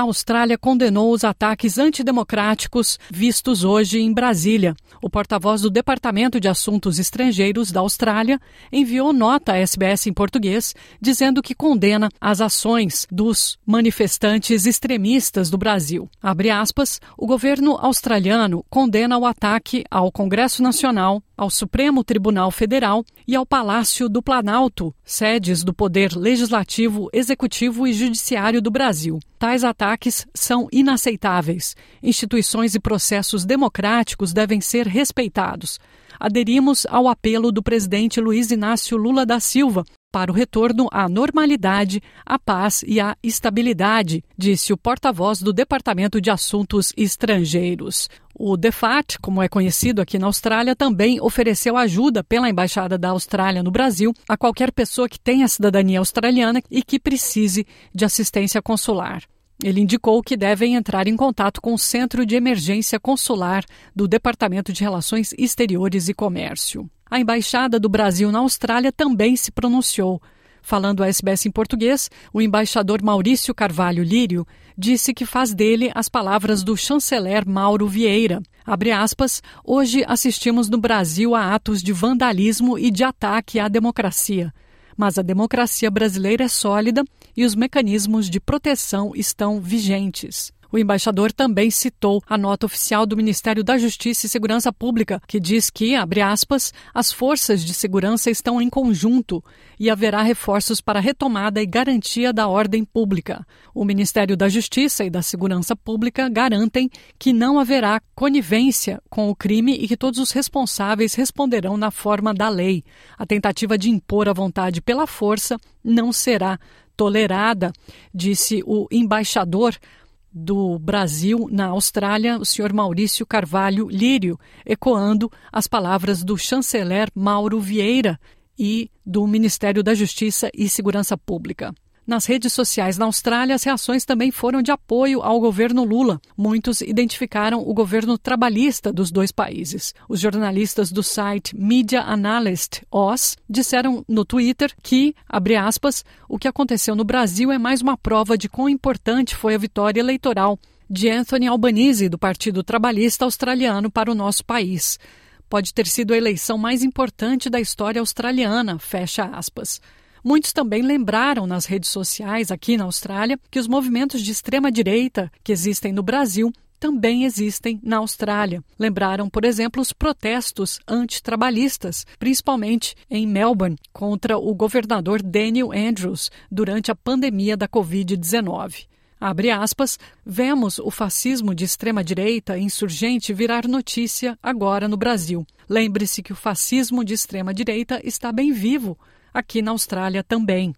a Austrália condenou os ataques antidemocráticos vistos hoje em Brasília. O porta-voz do Departamento de Assuntos Estrangeiros da Austrália enviou nota à SBS em português dizendo que condena as ações dos manifestantes extremistas do Brasil. Abre aspas, o governo australiano condena o ataque ao Congresso Nacional, ao Supremo Tribunal Federal e ao Palácio do Planalto, sedes do Poder Legislativo, Executivo e Judiciário do Brasil. Tais ataques são inaceitáveis. Instituições e processos democráticos devem ser respeitados. Aderimos ao apelo do presidente Luiz Inácio Lula da Silva para o retorno à normalidade, à paz e à estabilidade, disse o porta-voz do Departamento de Assuntos Estrangeiros. O DEFAT, como é conhecido aqui na Austrália, também ofereceu ajuda pela Embaixada da Austrália no Brasil a qualquer pessoa que tenha cidadania australiana e que precise de assistência consular. Ele indicou que devem entrar em contato com o Centro de Emergência Consular do Departamento de Relações Exteriores e Comércio. A Embaixada do Brasil na Austrália também se pronunciou. Falando à SBS em português, o embaixador Maurício Carvalho Lírio disse que faz dele as palavras do chanceler Mauro Vieira. Aspas, hoje assistimos no Brasil a atos de vandalismo e de ataque à democracia. Mas a democracia brasileira é sólida e os mecanismos de proteção estão vigentes. O embaixador também citou a nota oficial do Ministério da Justiça e Segurança Pública, que diz que, abre aspas, as forças de segurança estão em conjunto e haverá reforços para retomada e garantia da ordem pública. O Ministério da Justiça e da Segurança Pública garantem que não haverá conivência com o crime e que todos os responsáveis responderão na forma da lei. A tentativa de impor a vontade pela força não será tolerada, disse o embaixador do Brasil na Austrália, o senhor Maurício Carvalho Lírio, ecoando as palavras do chanceler Mauro Vieira e do Ministério da Justiça e Segurança Pública. Nas redes sociais na Austrália, as reações também foram de apoio ao governo Lula. Muitos identificaram o governo trabalhista dos dois países. Os jornalistas do site Media Analyst OS disseram no Twitter que, abre aspas, o que aconteceu no Brasil é mais uma prova de quão importante foi a vitória eleitoral de Anthony Albanese, do Partido Trabalhista Australiano, para o nosso país. Pode ter sido a eleição mais importante da história australiana, fecha aspas. Muitos também lembraram nas redes sociais aqui na Austrália que os movimentos de extrema-direita que existem no Brasil também existem na Austrália. Lembraram, por exemplo, os protestos antitrabalhistas, principalmente em Melbourne, contra o governador Daniel Andrews durante a pandemia da Covid-19. Abre aspas, vemos o fascismo de extrema-direita insurgente virar notícia agora no Brasil. Lembre-se que o fascismo de extrema-direita está bem vivo aqui na Austrália também.